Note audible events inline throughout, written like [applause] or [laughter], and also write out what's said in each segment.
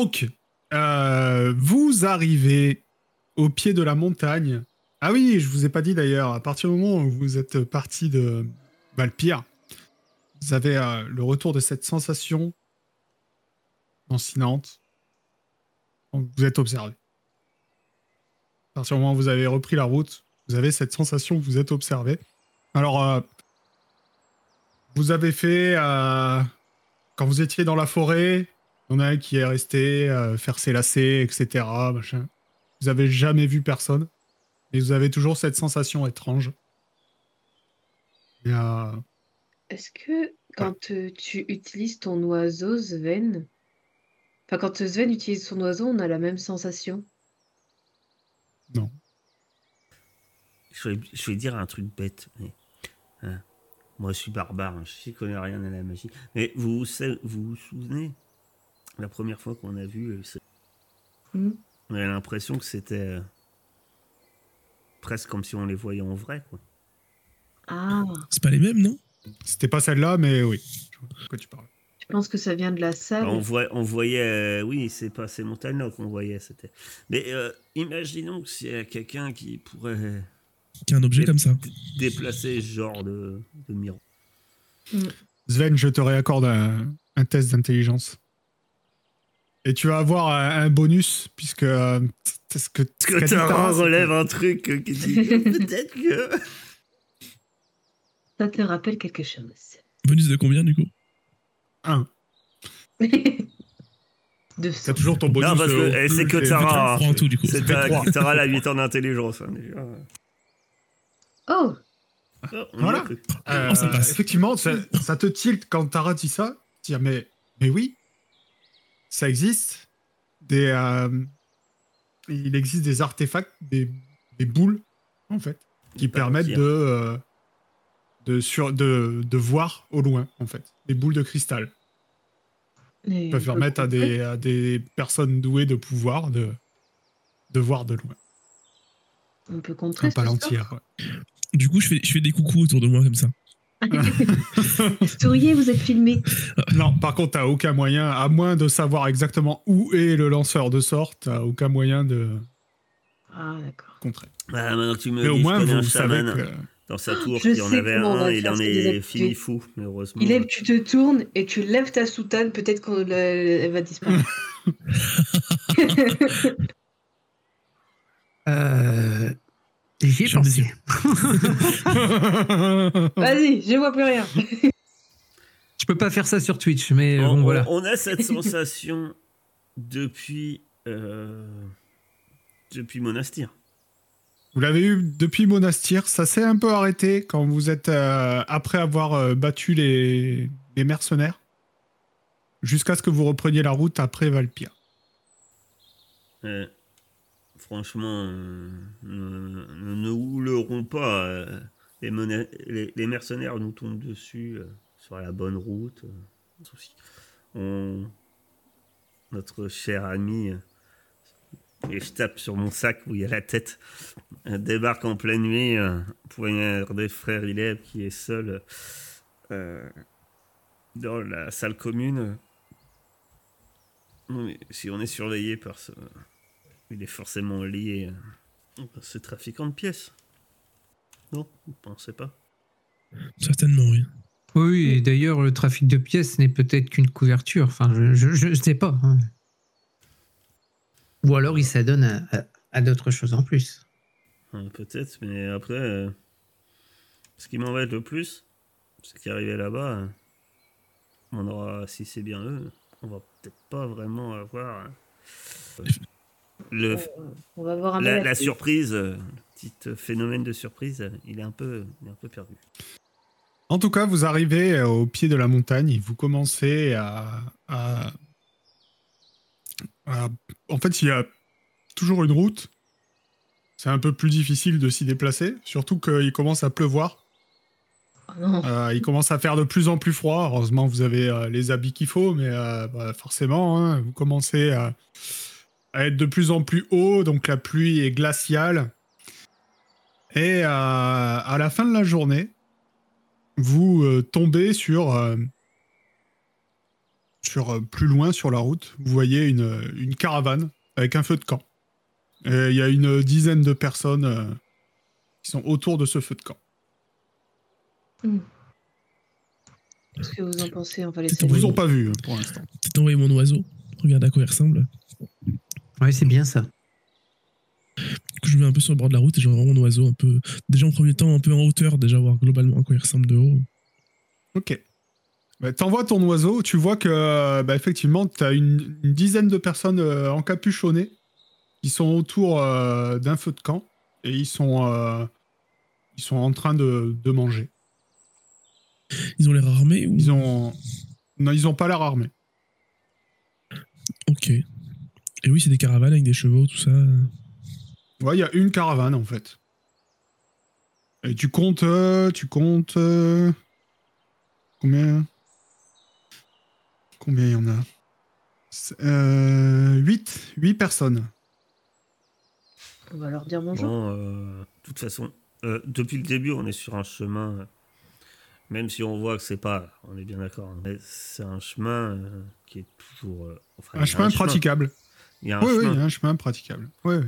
Donc, euh, vous arrivez au pied de la montagne. Ah oui, je vous ai pas dit d'ailleurs, à partir du moment où vous êtes parti de Valpire, vous avez euh, le retour de cette sensation lancinante. Vous êtes observé. À partir du moment où vous avez repris la route, vous avez cette sensation que vous êtes observé. Alors, euh, vous avez fait, quand vous étiez dans la forêt, il y en a un qui est resté euh, faire ses lacets, etc. Machin. Vous avez jamais vu personne. Et vous avez toujours cette sensation étrange. Euh, Est-ce que quand euh, tu utilises ton oiseau, Sven, enfin quand Sven utilise son oiseau, on a la même sensation? Non. Je vais, je vais dire un truc bête. mais, hein, moi, je suis barbare. hein, je ne connais rien à la magie. Mais vous vous, sa- vous, vous souvenez La première fois qu'on a vu, Hmm. on a l'impression que c'était euh, presque comme si on les voyait en vrai. Quoi. Ah, C'est pas les mêmes, non? C'était pas celle-là, mais oui. De quoi tu parles? je pense que ça vient de la salle. Alors, on, voit, on voyait, euh, oui, c'est pas ces montagnes-là qu'on voyait. C'était. Mais euh, imaginons que a quelqu'un qui pourrait Qu'un objet Et- comme ça. déplacer ce genre de, de miroir. Sven, je te réaccorde un, un test d'intelligence. Et tu vas avoir un, un bonus, puisque. euh, ce que, que relève un truc euh, qui dit [laughs] peut-être que. [laughs] Ça te rappelle quelque chose. Bonus de combien, du coup Un. [laughs] T'as toujours ton bonus. Non, parce que euh, eh, c'est que Tara. C'est Tara, trois. Tara, elle a 8 ans d'intelligence. hein, déjà. Oh, Oh, y Voilà. Euh, Oh, ça passe. effectivement, ça, ça te tilte quand Tara dit ça. Dire, mais, mais oui, ça existe. Des, euh, il existe des artefacts, des, des boules, en fait, qui permettent de, euh, de, sur, de, de voir au loin, en fait. Des boules de cristal. Qui peuvent permettre à des, à des personnes douées de pouvoir de, de voir de loin. On peut contrer Un palantir. ouais. Du coup, je fais, je fais des coucous autour de moi comme ça. Souriez, vous êtes filmé. Non, par contre, t'as aucun moyen, à moins de savoir exactement où est le lanceur de sort, t'as aucun moyen de Ah, d'accord. contrer. Ah, maintenant que tu me Mais au dis, moins, vous savez chaman que... dans sa tour Je qui en avait un, il en est fini fou, malheureusement. Il est, tu te tournes et tu lèves ta soutane, peut-être qu'elle va disparaître. [laughs] Euh, J'y ai J'en pensé. ai- [laughs] Vas-y, je vois plus rien. [laughs] Je peux pas faire ça sur Twitch, mais on, bon, on- voilà. on a [laughs] cette sensation depuis. euh, depuis Monastir. Vous l'avez eu depuis Monastir, ça s'est un peu arrêté quand vous êtes euh, après avoir euh, battu les, les mercenaires, jusqu'à ce que vous repreniez la route après Valpire. Euh, franchement, euh, nous nous ne houlerons pas. euh, les, mercenaires nous tombent dessus euh, sur la bonne route. euh, notre cher ami, euh, et je tape sur mon sac où il y a la tête, euh, débarque en pleine nuit, euh, poignard des frères Ileb qui est seul euh, dans la salle commune. Si on est surveillé par ce, il est forcément lié à ce trafiquant de pièces. Non, vous pensez pas? Certainement, oui. Oui, et d'ailleurs, le trafic de pièces n'est peut-être qu'une couverture. Enfin, je, je sais pas. hein. Ou alors il s'adonne à, à- à d'autres choses en plus. Euh, Peut-être, mais après, euh, ce qui m'embête le plus, c'est qu'arrivé là-bas, euh, on aura, si c'est bien eux, on va peut-être pas vraiment avoir euh, le, On va voir un la, surprise, euh, le petit phénomène de surprise, il est un peu, il est un peu perdu. En tout cas, vous arrivez euh, au pied de la montagne et vous commencez à, à- à- En fait, il y a toujours une route. C'est un peu plus difficile de s'y déplacer, surtout qu'il commence à pleuvoir. Oh non. Euh, il commence à faire de plus en plus froid. Heureusement, vous avez euh, les habits qu'il faut, mais euh, bah, forcément, hein, vous commencez à, à être de plus en plus haut, donc la pluie est glaciale. Et euh, à la fin de la journée, vous euh, tombez sur euh, sur euh, plus loin sur la route, vous voyez une, une caravane avec un feu de camp. Et il y a une dizaine de personnes euh, qui sont autour de ce feu de camp. Qu'est-ce que vous en pensez? On va Ils laisser. vous ont pas vu pour l'instant. Peut-être envoyer mon oiseau. Regarde à quoi il ressemble. Ouais, c'est bien ça. Je mets un peu sur le bord de la route et j'envoie mon oiseau un peu. Déjà en premier temps, un peu en hauteur, déjà voir globalement à quoi il ressemble de haut. Ok. Bah, T'envoies ton oiseau, tu vois que bah, effectivement, t'as une, une dizaine de personnes euh, encapuchonnées qui sont autour euh, d'un feu de camp et ils sont, euh, ils sont en train de, de manger. Ils ont l'air armés ou... Ils ont, non, ils ont pas l'air armés. Ok. Et oui, c'est des caravanes avec des chevaux, tout ça. Ouais, il y a une caravane en fait. Et tu comptes, euh, tu comptes euh, combien? Combien il y en a? Euh, 8 8 personnes. On va leur dire bonjour. Bon, euh, de toute façon, euh, depuis le début, on est sur un chemin, même si on voit que c'est pas, on est bien d'accord, hein, mais c'est un chemin euh, qui est toujours. euh, enfin, Un chemin praticable. Il y a un Oui, oui, il chemin. y a un chemin praticable. Oui, oui.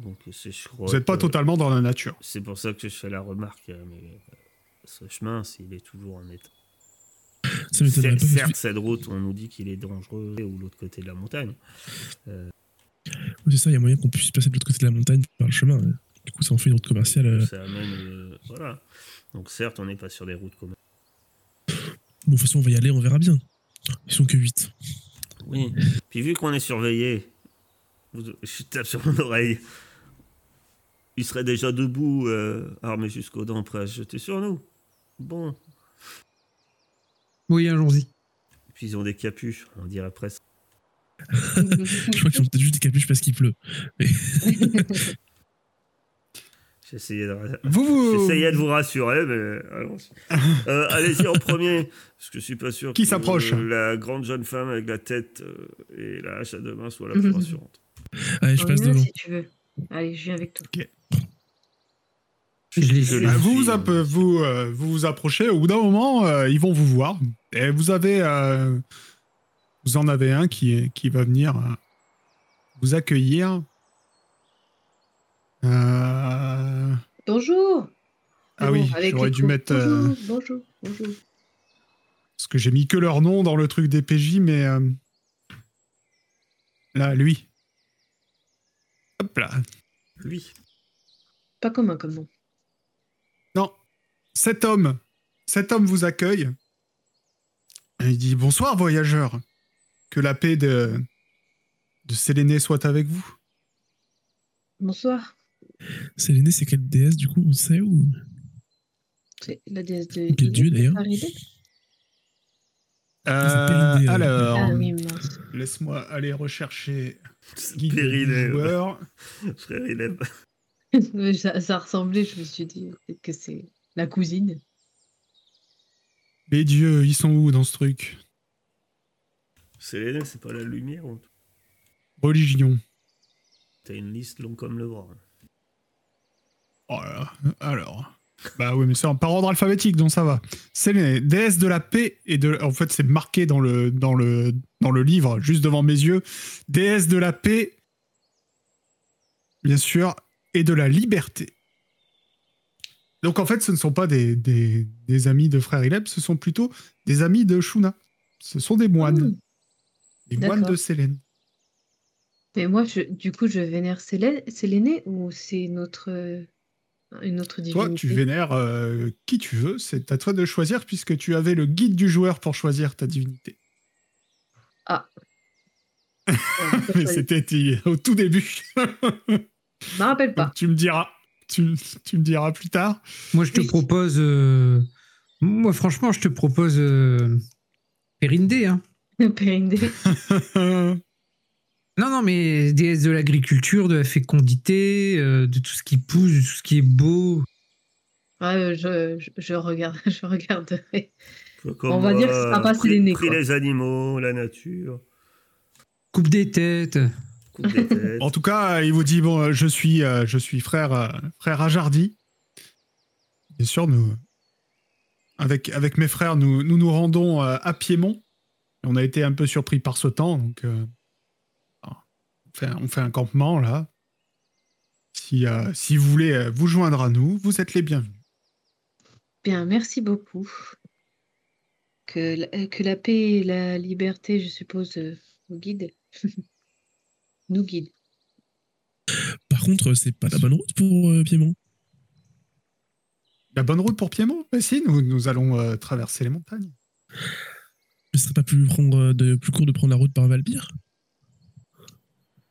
Donc, c'est, je crois Vous n'êtes pas totalement dans la nature. C'est pour ça que je fais la remarque, euh, mais euh, ce chemin, s'il est toujours en état. Ça certes, cette route, on nous dit qu'il est dangereux ou l'autre côté de la montagne. Oui, c'est ça, il y a moyen qu'on puisse passer de l'autre côté de la montagne par le chemin. hein. Du coup, ça en fait une route commerciale. euh. Ça amène, euh, voilà. Donc certes, on n'est pas sur des routes communes. Bon, de toute façon, on va y aller, on verra bien. Ils sont que 8. Oui. Puis vu qu'on est surveillé, je tape sur mon oreille. Il serait déjà debout, euh, armé jusqu'aux dents, prêt à se jeter sur nous. Bon. Oui, allons-y. Puis ils ont des capuches, on dirait presque. [laughs] Je crois qu'ils ont peut-être juste des capuches parce qu'il pleut. [laughs] J'essayais de, Vous, vous... j'essayais de vous rassurer, mais allons-y. [laughs] Euh, allez-y en premier, parce que je suis pas sûr Qui s'approche la grande jeune femme avec la tête euh, et la hache à deux mains soit la [laughs] plus rassurante. Allez, je passe devant. si tu veux. Allez, je viens avec toi. Je vous, vous, app- euh, vous, euh, vous vous approchez, au bout d'un moment, euh, ils vont vous voir. Et vous avez. euh, vous en avez un qui, qui va venir euh, vous accueillir. Euh, Bonjour. Ah Bon, oui, j'aurais les dû coups. mettre. euh, Bonjour, bonjour, bonjour. parce que j'ai mis que leur nom dans le truc des PJ, mais. euh, là, lui. Hop là. Lui. Pas commun comme nom. Non, cet homme, cet homme vous accueille. Et il dit Bonsoir, voyageurs. Que la paix de, de Séléné soit avec vous. Bonsoir. Séléné, c'est quelle déesse du coup On sait ou? C'est la déesse de. Quel dieu, d'ailleurs? Euh, euh, alors, Ah oui, laisse-moi aller rechercher Périnée, joueur. Frère. Ouais, [laughs] [laughs] ça, ça ressemblait, je me suis dit peut-être que c'est la cousine. Les dieux, ils sont où dans ce truc? C'est c'est pas la lumière. ou- Religion. T'as une liste longue comme le bras. Oh là alors. Bah oui, mais c'est en- par ordre alphabétique, donc ça va. Séléné, déesse de la paix et de. En fait, c'est marqué dans le, dans, le, dans le livre, juste devant mes yeux. Déesse de la paix, bien sûr, et de la liberté. Donc en fait, ce ne sont pas des, des, des amis de Frère Ileb, ce sont plutôt des amis de Shuna. Ce sont des moines. Hmm. Des moines de Sélène. Mais moi, je, du coup, je vénère Sélé- Séléné ou c'est notre, une autre divinité Toi, tu vénères euh, qui tu veux, c'est à toi de choisir puisque tu avais le guide du joueur pour choisir ta divinité. Euh, [laughs] Mais je c'était au tout début. me rappelle pas. Donc, tu me diras. Tu, tu me diras plus tard. Moi, je te Oui. propose. euh, Moi, franchement, je te propose. Euh... Périndé, hein. [laughs] Périndé. [laughs] Non, non, mais déesse de l'agriculture, de la fécondité, euh, de tout ce qui pousse, de tout ce qui est beau. Ouais, euh, je, je, je regarde, [laughs] je regarderai. Comme On va dire que ce sera pas pris- Séléné, pris quoi. les animaux, la nature, Coupe des têtes. coupe des [laughs] têtes. En tout cas, il vous dit bon, euh, je suis, euh, je suis frère, euh, frère Ajardi. Bien sûr, nous, avec, avec mes frères, nous nous, nous rendons euh, à Piémont on a été un peu surpris par ce temps, donc euh, on, fait, on fait un campement là. Si, euh, si vous voulez euh, vous joindre à nous, vous êtes les bienvenus. Bien, merci beaucoup. Que la, euh, que la paix et la liberté, je suppose, nous guident. [laughs] nous guident. Par contre, c'est pas la bonne route pour euh, Piémont. La bonne route pour Piémont? Mais si, nous, nous allons euh, traverser les montagnes. Ce serait pas plus, prendre, de, plus court de prendre la route par Valbir Peut-être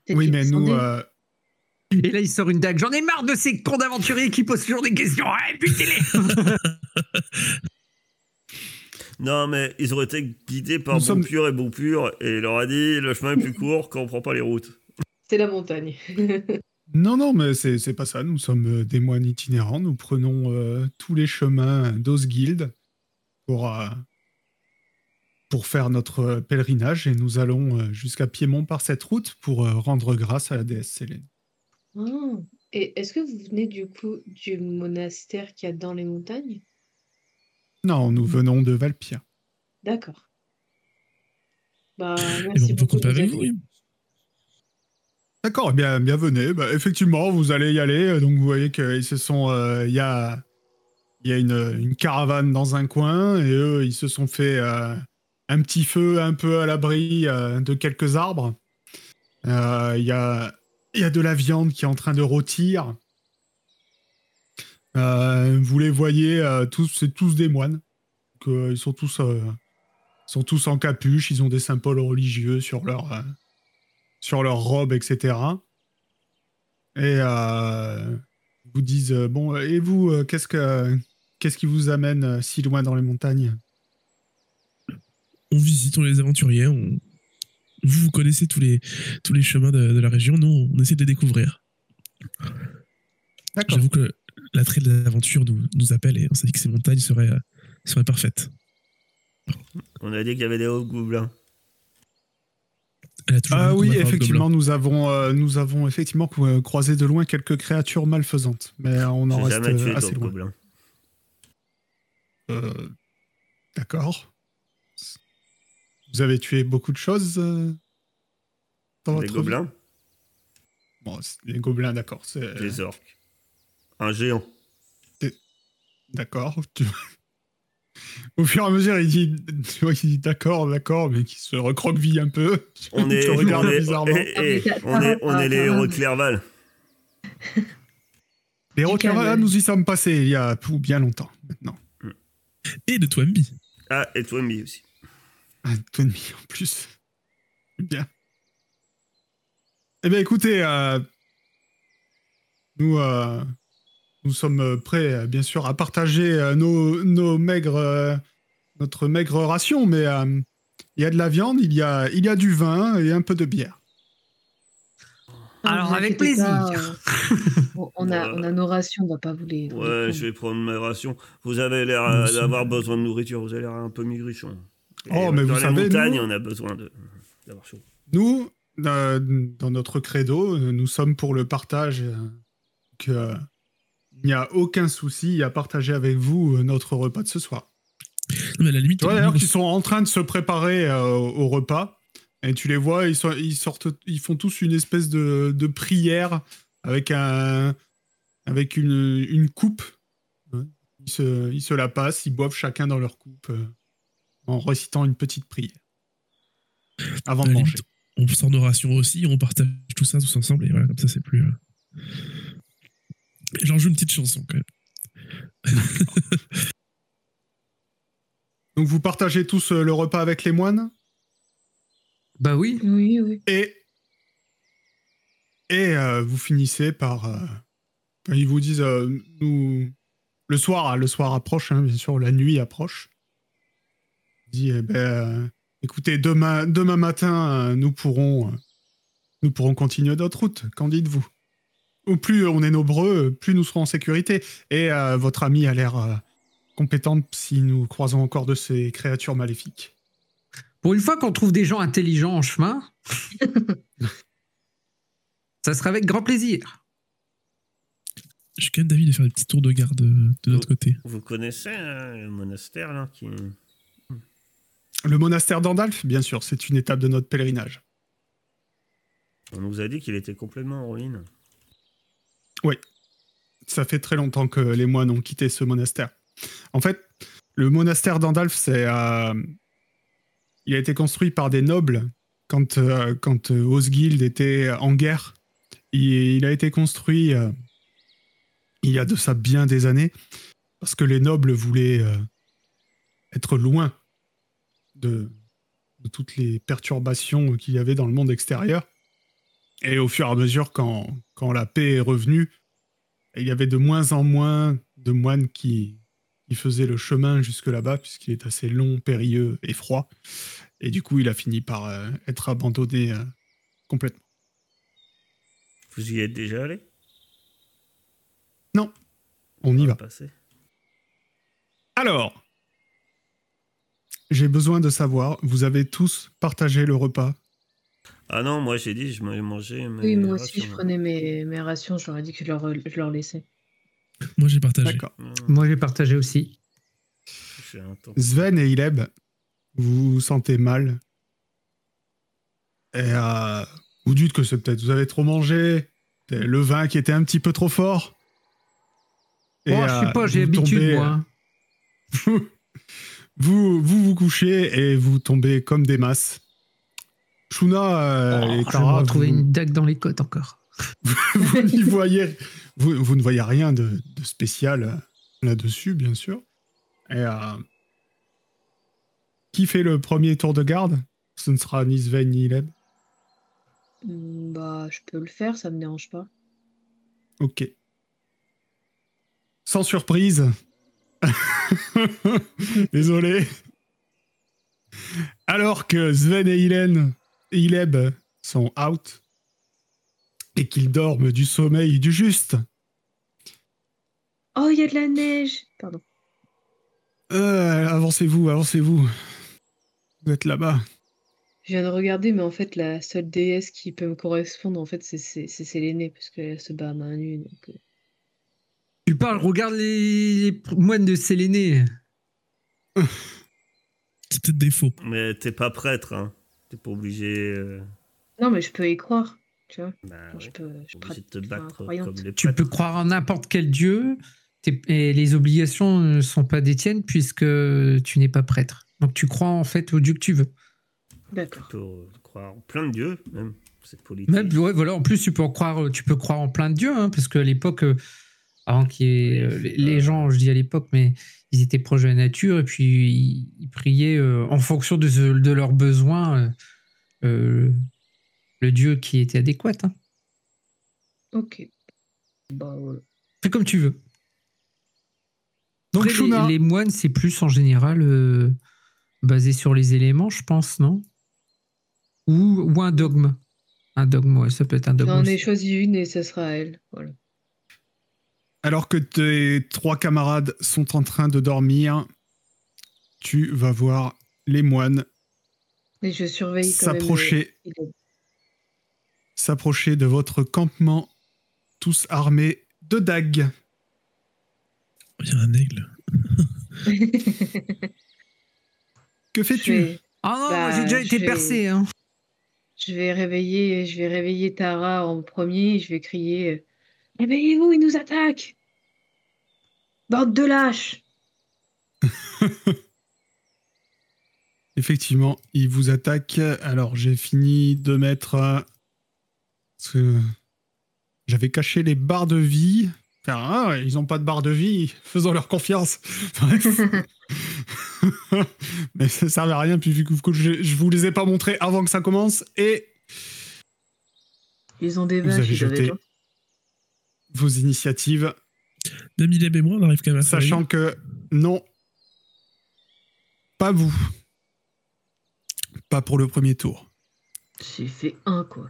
Oui, mais nous, euh, Et là, il sort une dague. J'en ai marre de ces cons d'aventuriers qui posent toujours des questions. Ouais, butez-les [laughs] Non, mais ils auraient été guidés par Nous Bon sommes- Pur et Bon Pur, et il leur a dit le chemin est plus court quand on prend pas les routes. C'est la montagne. [laughs] Non, non, mais c'est c'est pas ça. Nous sommes euh, des moines itinérants. Nous prenons euh, tous les chemins d'Osguild pour, euh, pour faire notre euh, pèlerinage et nous allons euh, jusqu'à Piémont par cette route pour euh, rendre grâce à la déesse Célène. Ah. Et est-ce que vous venez du coup du monastère qu'il y a dans les montagnes? Non, nous venons de Valpia. D'accord. Bah, merci on peut compter avec vous. D'accord, eh bien, bienvenue. Bah, effectivement, vous allez y aller. Donc, vous voyez qu'ils se sont. euh, Il y a, il y a une, une caravane dans un coin et eux, ils se sont fait euh, un petit feu un peu à l'abri euh, de quelques arbres. Euh, Il y, a, il y a de la viande qui est en train de rôtir. Euh, vous les voyez, euh, tous, c'est tous des moines. Euh, ils sont tous, euh, sont tous en capuche. Ils ont des symboles religieux sur leur. euh, sur robe, etc. Et euh, ils vous disent euh, bon, et vous, euh, qu'est-ce que qu'est-ce qui vous amène euh, si loin dans les montagnes? On visite, on est les aventuriers. On... Vous, vous connaissez tous les, tous les chemins de, de la région. Nous, on essaie de les découvrir. D'accord. J'avoue que l'attrait de l'aventure nous, nous appelle et on s'est dit que ces montagnes seraient, euh, seraient parfaites. On a dit qu'il y avait des hauts gobelins. Ah oui, effectivement, nous avons euh, nous avons effectivement euh, croisé de loin quelques créatures malfaisantes, mais on en reste tué assez loin. Euh, D'accord. Vous avez tué beaucoup de choses euh, dans vie gobelins, Bon, les gobelins, d'accord. c'est- des orques. Un géant. D'accord. Tu- Au fur et à mesure, il dit, tu vois, il dit d'accord, d'accord, mais qui se recroqueville un peu. On [laughs] est, on bizarrement. eh, eh, Ah, on on les ça héros va. de Clerval. Les requins, calme. nous y sommes passés il y a tout bien longtemps maintenant. Et de Twambi. Ah, et Twemby aussi. Un tout demi en plus. Bien. Eh bien, écoutez, euh, nous, euh, nous sommes prêts, euh, bien sûr, à partager euh, nos, nos maigres, euh, notre maigre ration, mais euh, il y a de la viande, il y a, il y a du vin et un peu de bière. Ah, Alors, avec plaisir. euh, on, on a, [laughs] on a nos rations, on va pas vous les. Ouais, je vais prendre mes rations. Vous avez l'air d'avoir besoin de nourriture, vous avez l'air un peu maigrichon. Oh, mais dans vous les savez, montagnes, nous- on a besoin de- d'avoir chaud. Nous, euh, dans notre credo, nous sommes pour le partage. euh, euh, il n'y a aucun souci à partager avec vous euh, notre repas de ce soir. Mais à la limite, Tu vois d'ailleurs qu'ils sont en train de se préparer euh, au repas. Et tu les vois, ils, sont, ils, sortent, ils font tous une espèce de, de prière avec, un, avec une, une coupe. Ils, se, ils se la passent, ils boivent chacun dans leur coupe euh, en récitant une petite prière. Avant de manger. on sort nos rations aussi, on partage tout ça tous ensemble et voilà, comme ça c'est plus. euh, J'en joue une petite chanson quand même. [laughs] Donc vous partagez tous euh, le repas avec les moines? Bah oui. Oui, oui. et, et euh, vous finissez par... euh, ils vous disent, euh, nous, le soir, le soir approche, hein, bien sûr, la nuit approche. Dit, eh ben, euh, écoutez, demain, demain matin, euh, nous pourrons, euh, nous pourrons continuer notre route. Qu'en dites-vous? Au plus on est nombreux, plus nous serons en sécurité. Et euh, votre ami a l'air euh, compétente si nous croisons encore de ces créatures maléfiques. Pour une fois qu'on trouve des gens intelligents en chemin, [laughs] ça sera avec grand plaisir. Je suis quand même d'avis de faire des petits tours de garde de notre côté. Vous connaissez hein, le monastère là qui... Le monastère d'Andalf, bien sûr, c'est une étape de notre pèlerinage. On nous a dit qu'il était complètement en ruine. Ça fait très longtemps que les moines ont quitté ce monastère. En fait, le monastère d'Andalf, c'est, euh, il a été construit par des nobles quand, euh, quand euh, Osgild était en guerre. Il, il a été construit euh, il y a de ça bien des années parce que les nobles voulaient être loin de, de toutes les perturbations qu'il y avait dans le monde extérieur. Et au fur et à mesure, quand, quand la paix est revenue, il y avait de moins en moins de moines qui, qui faisaient le chemin jusque là-bas, puisqu'il est assez long, périlleux et froid. Et du coup, il a fini par euh, être abandonné euh, complètement. Vous y êtes déjà allé? On y Par va. passé? Alors, j'ai besoin de savoir, vous avez tous partagé le repas Ah non, moi j'ai dit je m'avais mangé. mes Oui, moi aussi, je prenais mes, mes rations. Je leur ai dit que je leur, je leur laissais. Moi, j'ai partagé. D'accord. Mmh, Moi, j'ai partagé aussi. Sven et Ileb, vous vous sentez mal? Et euh, vous dites que c'est peut-être vous avez trop mangé, le vin qui était un petit peu trop fort. Oh, je euh, sais pas, j'ai l'habitude, tombez- moi. [laughs] hein. Vous, vous vous couchez et vous tombez comme des masses. Shuna euh, Oh, et je vais Tara, vous, une dague dans les côtes encore. [laughs] vous n'y voyez, vous, vous ne voyez rien de, de spécial euh, là-dessus, bien sûr. Et, euh, qui fait le premier tour de garde? Ce ne sera ni Sven ni Ileb. Hmm, Bah, je peux le faire, ça me dérange pas. Ok. Sans surprise. [laughs] Désolé. Alors que Sven et Hélène et Ileb sont out et qu'ils dorment du sommeil du juste, Oh, il y a de la neige Pardon. Euh, avancez-vous, avancez-vous. Vous êtes là-bas. Je viens de regarder, mais en fait, la seule déesse qui peut me correspondre, en fait, c'est c'est- c'est Sélénée, parce qu'elle se bat à main nue. Donc, euh, Tu parles, regarde les, les moines de Séléné. [laughs] C'est peut-être des faux. Mais t'es pas prêtre, hein. T'es pas obligé. euh, Non, mais je peux y croire, tu vois. bah, Genre, je peux, je t'es obligé de te pratique- enfin, battre croyante. comme les Tu prêtres. peux croire en n'importe quel dieu, t'es- et les obligations ne sont pas des tiennes puisque tu n'es pas prêtre. Donc tu crois en fait au dieu que tu veux. Tu D'accord. peux euh, croire en plein de dieux, même. C'est politique. Même, ouais, voilà, en plus, tu peux, en croire, tu peux croire en plein de dieux, hein, parce qu'à l'époque, euh, avant qu'il y ait, Oui, euh, les, gens, je dis à l'époque, mais ils étaient proches de la nature et puis ils, ils priaient euh, en fonction de, ce- de leurs besoins euh, euh, le dieu qui était adéquat. hein. Ok. Bah, ouais. Fais comme tu veux. Donc, Après, les, moines, c'est plus en général euh, basé sur les éléments, je pense, non? Ou, ou un dogme. Un dogme, ouais, ça peut être un dogme. J'en ai aussi. choisi une et ce sera elle. Voilà. Alors que tes trois camarades sont en train de dormir, tu vas voir les moines Et je surveille quand même. s'approcher de votre campement, tous armés de dagues. Il y a un aigle. [laughs] Que fais-tu vais, Ah non, Bah, j'ai déjà je été vais- percé. Hein. je vais réveiller, je vais réveiller Tara en premier. et Je vais crier euh, Réveillez-vous, il nous attaque Bande de lâches [laughs] Effectivement, ils vous attaquent. Alors, j'ai fini de mettre. euh, parce que j'avais caché les barres de vie. Enfin, ah, ils n'ont pas de barre de vie, faisons leur confiance. [laughs] Mais ça ne servait à rien, puis vu que je, vous les ai pas montrés avant que ça commence. Et Ils ont des Vous vaches, avez ils jeté vos initiatives, Damileb et moi, on arrive quand même à faire sachant que non, pas vous. Pas pour le premier tour. J'ai fait un, quoi.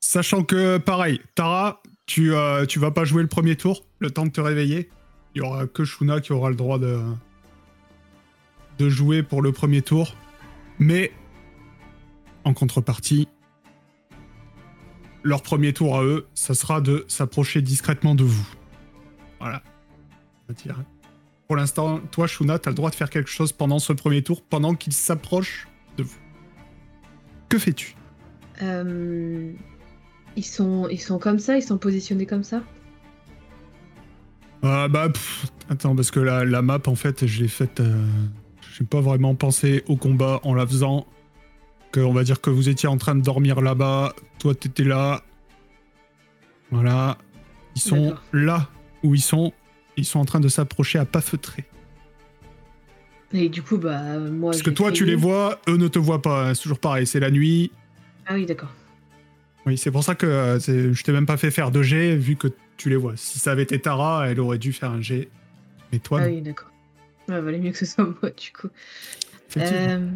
Sachant que, pareil, Tara, tu, euh, tu vas pas jouer le premier tour, le temps de te réveiller. Il y aura que Shuna qui aura le droit de, de jouer pour le premier tour. Mais, en contrepartie, leur premier tour à eux, ça sera de s'approcher discrètement de vous. Voilà. Dire. Pour l'instant, toi, Shuna, t'as le droit de faire quelque chose pendant ce premier tour, pendant qu'il s'approche de vous. Que fais-tu? Euh, ils, sont, ils sont comme ça Ils sont positionnés comme ça? Ah bah, pff, attends, parce que la, la map, en fait, je l'ai faite. euh, J'ai pas vraiment pensé au combat en la faisant. Que, on va dire que vous étiez en train de dormir là-bas, toi t'étais là. Voilà. Ils sont là où ils sont. Ils sont en train de s'approcher à pas feutrer. Et du coup, bah, moi. Parce que toi, tu les vois, eux ne te voient pas. hein, C'est toujours pareil, c'est la nuit. Ah oui, d'accord. Oui, c'est pour ça que euh, je t'ai même pas fait faire de G, vu que tu les vois. Si ça avait été Tara, elle aurait dû faire un G. Mais toi, ah non, oui, d'accord. Ouais, valait mieux que ce soit [laughs] moi, du coup. Euh,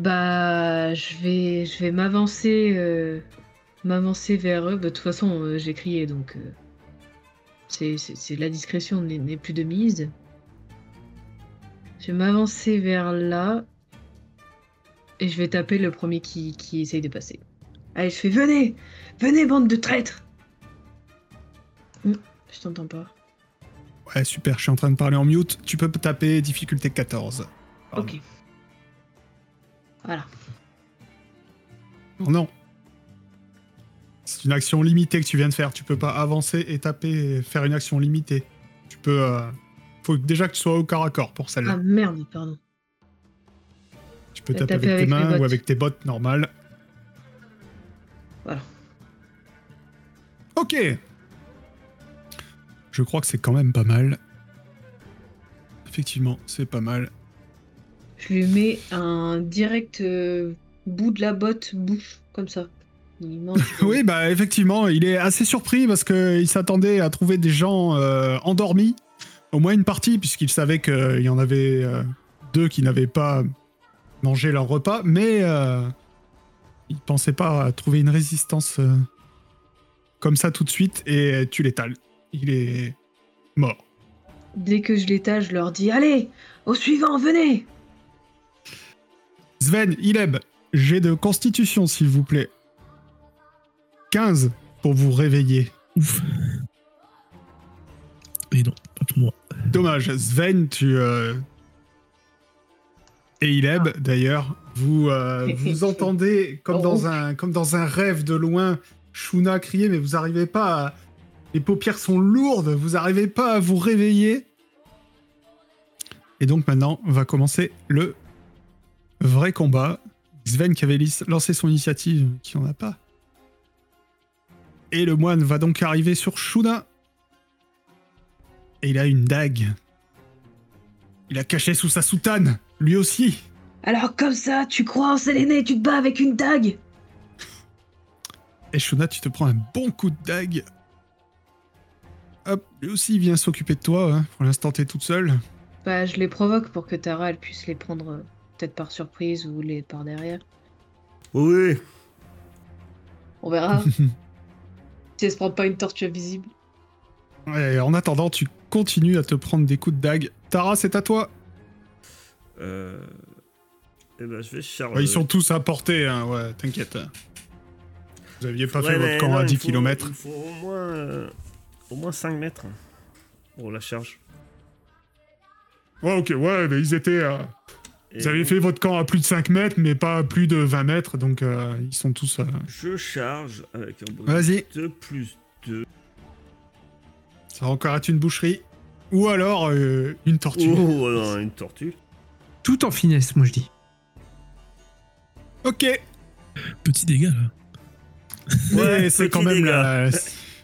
bah, je vais, je vais m'avancer, euh, m'avancer vers eux. Bah, de toute façon, euh, j'ai crié, donc euh, c'est, c'est- c'est- la discrétion n'est, n'est plus de mise. Je vais m'avancer vers là et je vais taper le premier qui, qui essaye de passer. Allez, je fais venez, venez bande de traîtres. Je t'entends pas. Ouais, super, je suis en train de parler en mute. Tu peux taper difficulté 14. Pardon. Ok. Voilà. Non. C'est une action limitée que tu viens de faire. Tu peux pas avancer et taper et faire une action limitée. Tu peux. euh, Faut déjà que tu sois au corps à corps pour celle-là. Ah merde, pardon. tu peux taper avec, tes avec mes mains ou avec tes bottes normales. Voilà. Ok. Je crois que c'est quand même pas mal. Effectivement, c'est pas mal. Je lui mets un direct euh, bout de la botte, bouche, comme ça. Il. [laughs] Oui, bah effectivement, il est assez surpris parce qu'il s'attendait à trouver des gens euh, endormis, au moins une partie, puisqu'il savait qu'il y en avait euh, deux qui n'avaient pas mangé leur repas, mais euh, il pensait pas à trouver une résistance euh, comme ça tout de suite, et tu l'étales. Il est mort. Dès que je l'étage, je leur dis Allez, au suivant, venez Sven, Ileb, j'ai de constitution, s'il vous plaît. 15 pour vous réveiller. Ouf. Et non, pas pour moi. Dommage, Sven, tu. euh, Et Ileb, d'ailleurs, vous, euh, vous [laughs] entendez comme, Oh. dans un, comme dans un rêve de loin Shuna crier, mais vous n'arrivez pas à. Les paupières sont lourdes, vous n'arrivez pas à vous réveiller. Et donc maintenant, va commencer le vrai combat. Sven qui avait lancé son initiative, qui en a pas. Et le moine va donc arriver sur Shuna. Et il a une dague. Il a caché sous sa soutane, lui aussi. Alors, comme ça, tu crois en Séléné, tu te bats avec une dague? Et Shuna, tu te prends un bon coup de dague. Hop, lui aussi il vient s'occuper de toi. hein. Pour l'instant, t'es toute seule. Bah, je les provoque pour que Tara, elle puisse les prendre euh, peut-être par surprise ou les par derrière. Oui, On verra. [laughs] si elle se prend pas une tortue invisible. Ouais, en attendant, tu continues à te prendre des coups de dague. Tara, c'est à toi. euh... Eh ben, je vais charger. Ouais, ils sont tous à portée, hein, ouais, t'inquiète. Vous aviez pas Ouais, fait votre camp non, à il 10 faut- km. Il faut au moins, euh, au moins 5 mètres pour la charge. Ouais, ok, ouais, mais ils étaient. euh, Et Vous avez donc, fait votre camp à plus de 5 mètres, mais pas à plus de 20 mètres, donc euh, ils sont tous. euh, Je charge avec un bonus Vas-y, de plus 2. ça va encore être une boucherie. Ou alors euh, une tortue. Oh, non, une tortue. Tout en finesse, moi je dis. Ok, Petit dégât là. mais Ouais, c'est quand même la,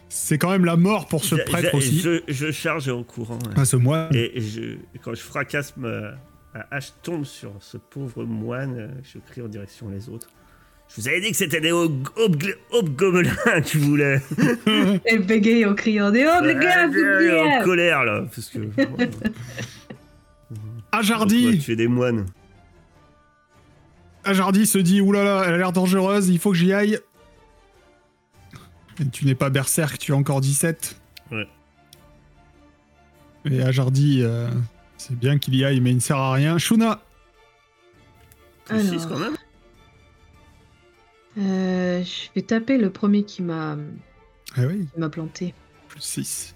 c'est quand même la mort pour ce prêtre aussi. Je, je charge en courant. Ah, ce moine. Et je, et quand je fracasse ma, ma hache tombe sur ce pauvre moine, euh, je crie en direction des autres. Je vous avais dit que c'était des que je voulais. [laughs] Elle bégaye en criant Des suis en colère là, parce que. [laughs] Ajardi, Tu es des moines. Ajardi se dit oulala, elle a l'air dangereuse, il faut que j'y aille. Et tu n'es pas berserk, tu as encore 17. Ouais. Et Ajardi, euh, c'est bien qu'il y aille, mais il ne sert à rien. Shuna, Plus Alors. quand même. Euh, Je vais taper le premier qui m'a oui, qui m'a planté. plus 6.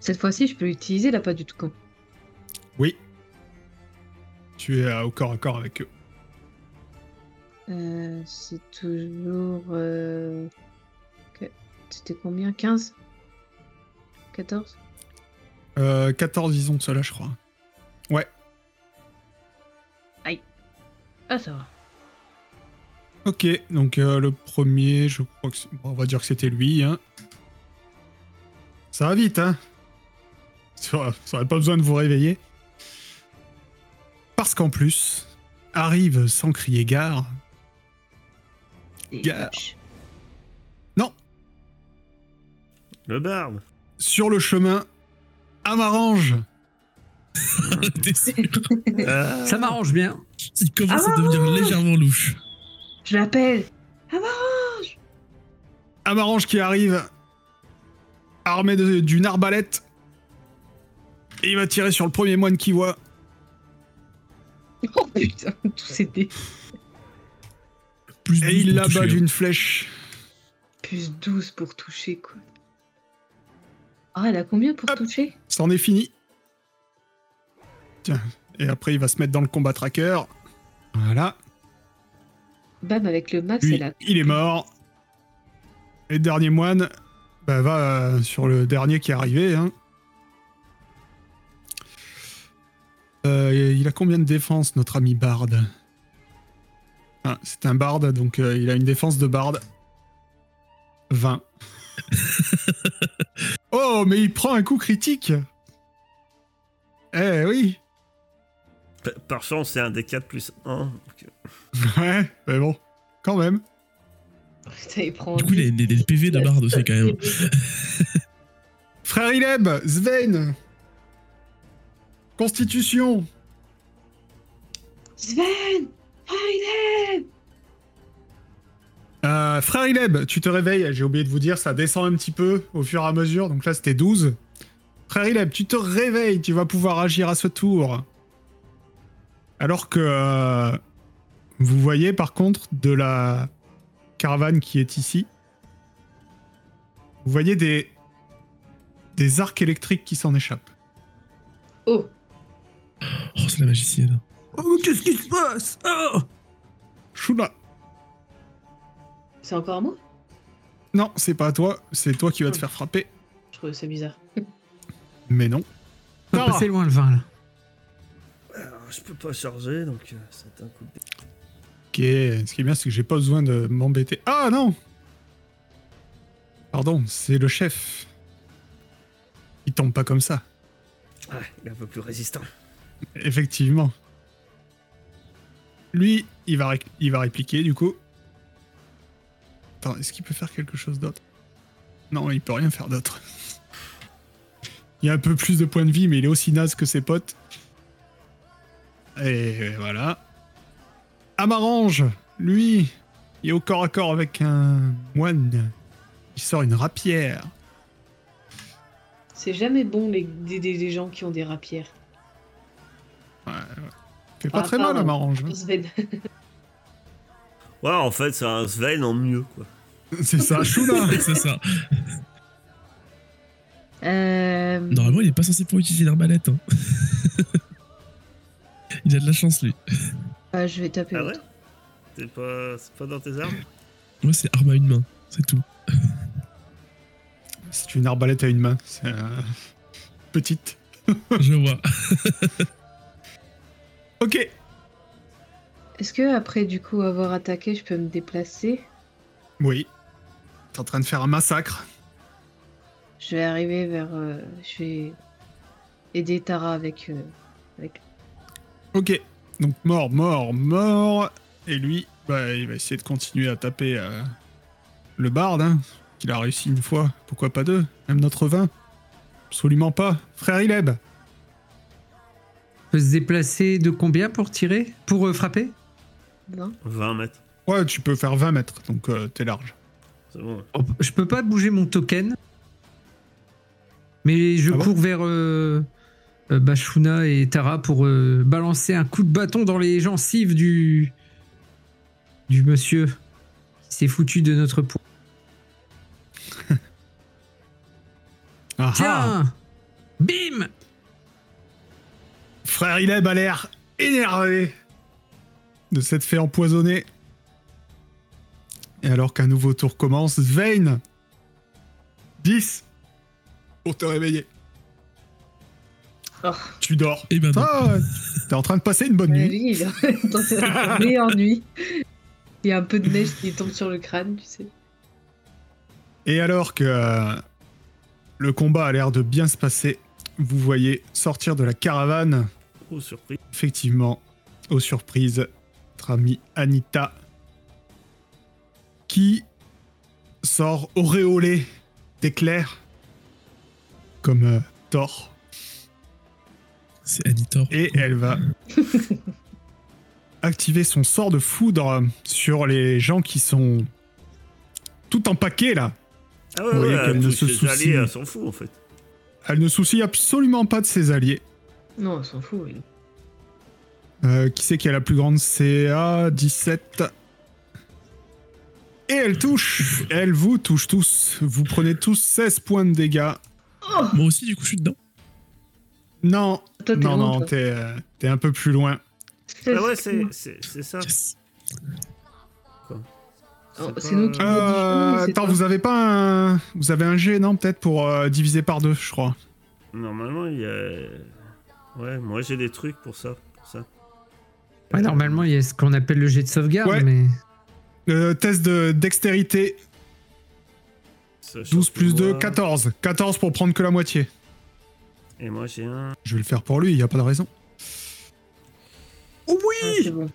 Cette fois-ci, je peux l'utiliser là, pas du tout. Oui. Tu es au corps à corps avec eux. Euh, c'est toujours. euh, C'était combien? 15 14 Euh, 14, ils ont cela, je crois. Ouais. Ah, ça va. Ok, donc euh, le premier, je crois que c'est- bon, on va dire que c'était lui. Hein. Ça va vite, hein Ça ça aurait pas besoin de vous réveiller. Parce qu'en plus, arrive sans crier gare. Gare. hop, Le barbe. Sur le chemin, Ah. [laughs] Ça m'arrange bien. Il commence à Ah devenir légèrement louche. Je l'appelle. Ah bah Amarange qui arrive, armé de- d'une arbalète. Et il va tirer sur le premier moine qu'il voit. [laughs] Oh putain, tout c'était Plus Et 12 il l'abat hein. d'une flèche. plus 12 pour toucher, quoi. Ah, elle a combien pour Hop. toucher? C'en est fini. Tiens. Et après, il va se mettre dans le combat tracker. Voilà. Bam, avec le max, Lui, elle a. il est mort. Et le dernier moine bah, va euh, sur le dernier qui est arrivé. hein. Euh, il a combien de défense, notre ami Bard? Ah, C'est un Bard, donc euh, il a une défense de Bard. 20. [laughs] oh, mais il prend un coup critique Eh oui P- Par chance, c'est un des 4 plus 1. [laughs] Ouais, mais bon, quand même. Putain, il prend. Du coup, les, les, les PV de Bard aussi, quand même. Frère Ileb, Sven Constitution Sven Hayden Euh, Frère Ileb, tu te réveilles, j'ai oublié de vous dire, ça descend un petit peu au fur et à mesure, donc là c'était 12. Frère Ileb, tu te réveilles, tu vas pouvoir agir à ce tour. Alors que euh, vous voyez par contre de la caravane qui est ici, vous voyez des, des arcs électriques qui s'en échappent. Oh Oh, c'est la magicienne. Oh, qu'est-ce qui se passe? Oh Shula C'est encore à moi? Non, c'est pas à toi, c'est toi qui vas te faire frapper. Je trouve ça bizarre. Mais non. Passer loin le vin là. Alors, je peux pas charger, donc euh, c'est un coup de... Ok, ce qui est bien, c'est que j'ai pas besoin de m'embêter. Ah non Pardon, c'est le chef. Il tombe pas comme ça. Ah, il est un peu plus résistant. Effectivement. Lui, il va, ré- il va répliquer du coup. Attends, est-ce qu'il peut faire quelque chose d'autre Non, il peut rien faire d'autre. [laughs] Il a un peu plus de points de vie, mais il est aussi naze que ses potes. Et voilà. Amarange, lui, il est au corps à corps avec un moine. Il sort une rapière. C'est jamais bon les, gens qui ont des rapières. Ouais, ouais. Fait pas Ah, très mal. Amarange. hein. Sven. [laughs] Ouais, en fait, c'est un Sven en mieux, quoi. C'est ça, Shula. [laughs] c'est ça. Euh, Normalement, il est pas censé pouvoir utiliser l'arbalète. Hein. [laughs] il a de la chance, lui. ah, je vais taper. Ah ouais l'autre. C'est pas, c'est pas dans tes armes Moi, c'est arme à une main. C'est tout. C'est une arbalète à une main. C'est euh, petite. [laughs] Je vois. Ok. Est-ce que après du coup avoir attaqué, je peux me déplacer? Oui. T'es en train de faire un massacre. Je vais arriver vers. euh, je vais aider Tara avec. euh, avec... Ok. Donc mort, mort, mort. Et lui, bah, il va essayer de continuer à taper euh, le barde. Hein, qu'il a réussi une fois. Pourquoi pas deux Même notre vin Absolument pas. Frère Ileb. On peut se déplacer de combien pour tirer? Pour euh, frapper? Non 20 mètres. Ouais, tu peux faire 20 mètres. Donc euh, t'es large. C'est bon. Oh, Je peux pas bouger mon token. Mais je Ah bon cours vers euh, euh, Bashuna et Tara pour euh, balancer un coup de bâton dans les gencives du, du monsieur qui s'est foutu de notre peau. [laughs] Ah ah. Tiens Bim Frère Ileb a l'air énervé de s'être fait empoisonner. Et alors qu'un nouveau tour commence, Vayne 10 pour te réveiller. Oh, Tu dors. Eh ben. Ah, T'es en train de passer une bonne nuit. lui, il est dans sa meilleure nuit. Il y a un peu de neige qui tombe sur le crâne, tu sais. Et alors que euh, le combat a l'air de bien se passer, vous voyez sortir de la caravane, Oh, surprise. effectivement, aux surprises, notre amie Anita, qui sort auréolée d'éclairs, comme euh, Thor, C'est Anitor. et elle va [laughs] activer son sort de foudre sur les gens qui sont tout empaqués là. Ah ouais, Vous voyez ouais, qu'elle ne se ses soucie- alliés, elle s'en fout en fait. Elle ne soucie absolument pas de ses alliés. Non, on s'en fout. oui. Euh, qui c'est qui a la plus grande? CA 17. Et elle touche. Elle vous touche tous. Vous prenez tous 16 points de dégâts. Moi aussi, du coup, je suis dedans. Non, Toi, non, loin, non, t'es euh, t'es un peu plus loin. Ah ouais, c'est ça. Yes. Oh, C'est nous qui Euh, attends, toi. vous avez pas un. Vous avez un G, non Peut-être pour euh, diviser par deux, je crois. Normalement, il y a. Ouais, moi j'ai des trucs pour ça. Pour ça. Ouais, normalement, il y a ce qu'on appelle le jet de sauvegarde, Ouais. mais. Euh, test de dextérité, Sachant 12 que plus 2, moi- 14. 14 pour prendre que la moitié. Et moi j'ai un. Je vais le faire pour lui, il y a pas de raison. Ah, bon.